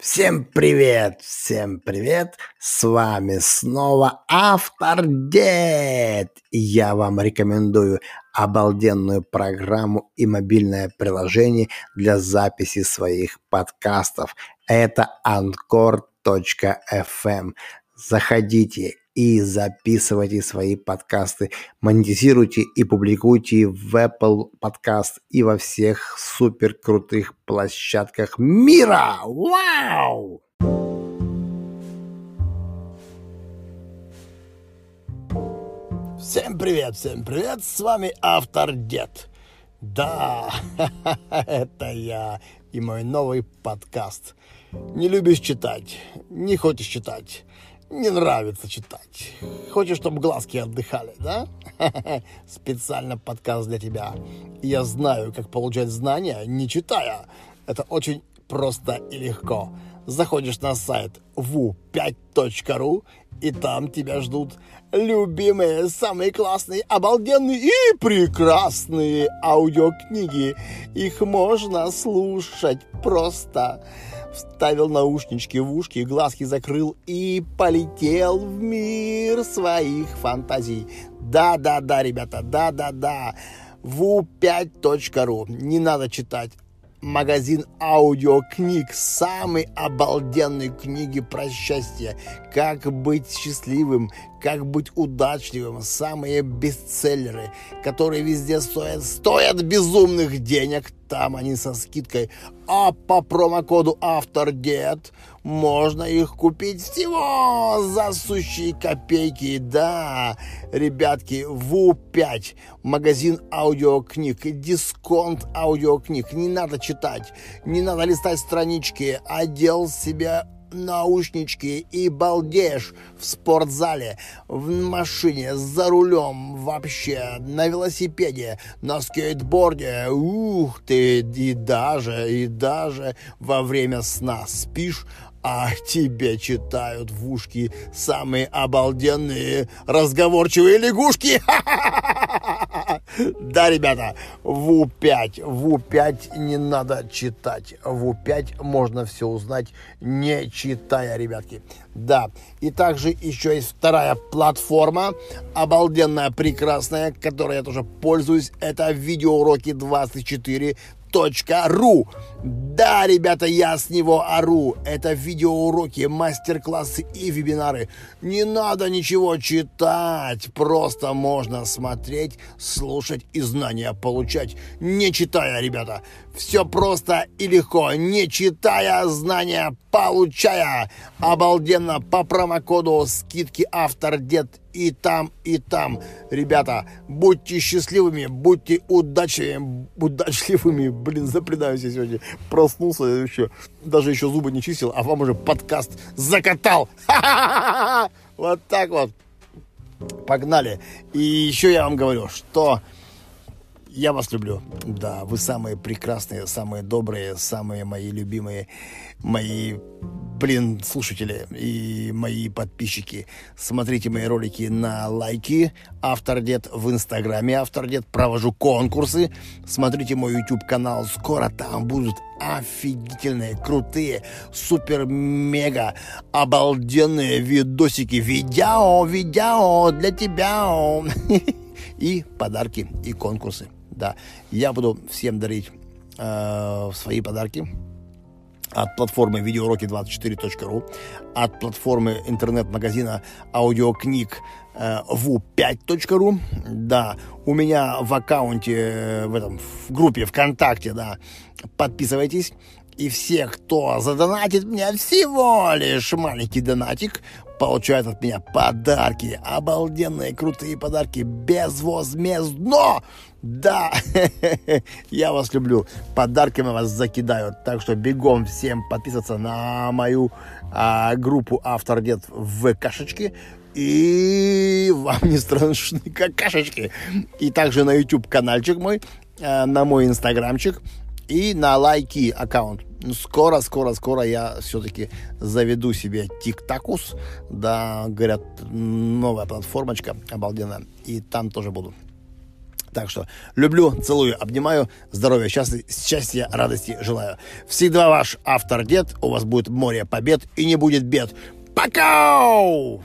Всем привет, всем привет, с вами снова Автор Дед. Я вам рекомендую обалденную программу и мобильное приложение для записи своих подкастов. Это Anchor.fm. Заходите и записывайте свои подкасты, монетизируйте и публикуйте в Apple Podcast и во всех супер крутых площадках мира. Вау! Всем привет, всем привет, с вами автор Дед. Да, это я и мой новый подкаст. Не любишь читать, не хочешь читать не нравится читать. Хочешь, чтобы глазки отдыхали, да? Специально подкаст для тебя. Я знаю, как получать знания, не читая. Это очень просто и легко. Заходишь на сайт wu5.ru, и там тебя ждут любимые, самые классные, обалденные и прекрасные аудиокниги. Их можно слушать просто вставил наушнички в ушки, глазки закрыл и полетел в мир своих фантазий. Да-да-да, ребята, да-да-да. wu5.ru. Не надо читать магазин аудиокниг, самые обалденные книги про счастье, как быть счастливым, как быть удачливым, самые бестселлеры, которые везде стоят, стоят безумных денег, там они со скидкой, а по промокоду дед можно их купить всего за сущие копейки. Да, ребятки, ВУ-5, магазин аудиокниг, дисконт аудиокниг. Не надо читать, не надо листать странички, одел себе наушнички и балдеешь в спортзале, в машине, за рулем, вообще, на велосипеде, на скейтборде, ух ты, и даже, и даже во время сна спишь, а тебе читают в ушки самые обалденные разговорчивые лягушки. Да, ребята, ВУ-5, ВУ-5 не надо читать. ВУ-5 можно все узнать, не читая, ребятки. Да, и также еще есть вторая платформа, обалденная, прекрасная, которой я тоже пользуюсь. Это видеоуроки 24 ру. Да, ребята, я с него ору. Это видеоуроки, мастер-классы и вебинары. Не надо ничего читать. Просто можно смотреть, слушать и знания получать, не читая, ребята. Все просто и легко, не читая, знания получая. Обалденно по промокоду скидки автор дед и там, и там. Ребята, будьте счастливыми, будьте удачливыми, удачливыми. Блин, запредаюсь я сегодня. Проснулся еще, даже еще зубы не чистил, а вам уже подкаст закатал. Вот так вот. Погнали. И еще я вам говорю, что я вас люблю. Да, вы самые прекрасные, самые добрые, самые мои любимые, мои, блин, слушатели и мои подписчики. Смотрите мои ролики на лайки. Автор Дед в Инстаграме. Автор Дед провожу конкурсы. Смотрите мой YouTube канал. Скоро там будут офигительные, крутые, супер-мега обалденные видосики. Видео, видео для тебя. И подарки, и конкурсы да. Я буду всем дарить э, свои подарки от платформы видеоуроки24.ру, от платформы интернет-магазина аудиокниг э, vu5.ru, да, у меня в аккаунте, э, в этом, в группе ВКонтакте, да, подписывайтесь, и все, кто задонатит мне всего лишь маленький донатик, получают от меня подарки, обалденные крутые подарки, безвозмездно. Да, я вас люблю. Подарками вас закидаю. Так что бегом всем подписываться на мою а, группу Автор Дед в ВКшечке. И вам не страшны какашечки. И также на YouTube каналчик мой, а, на мой инстаграмчик и на лайки аккаунт. Ну, скоро, скоро, скоро я все-таки заведу себе тиктакус. Да, говорят, новая платформочка обалденная. И там тоже буду. Так что люблю, целую, обнимаю, здоровья, счастья, счастья радости желаю. Всегда ваш автор дед, у вас будет море побед и не будет бед. Пока!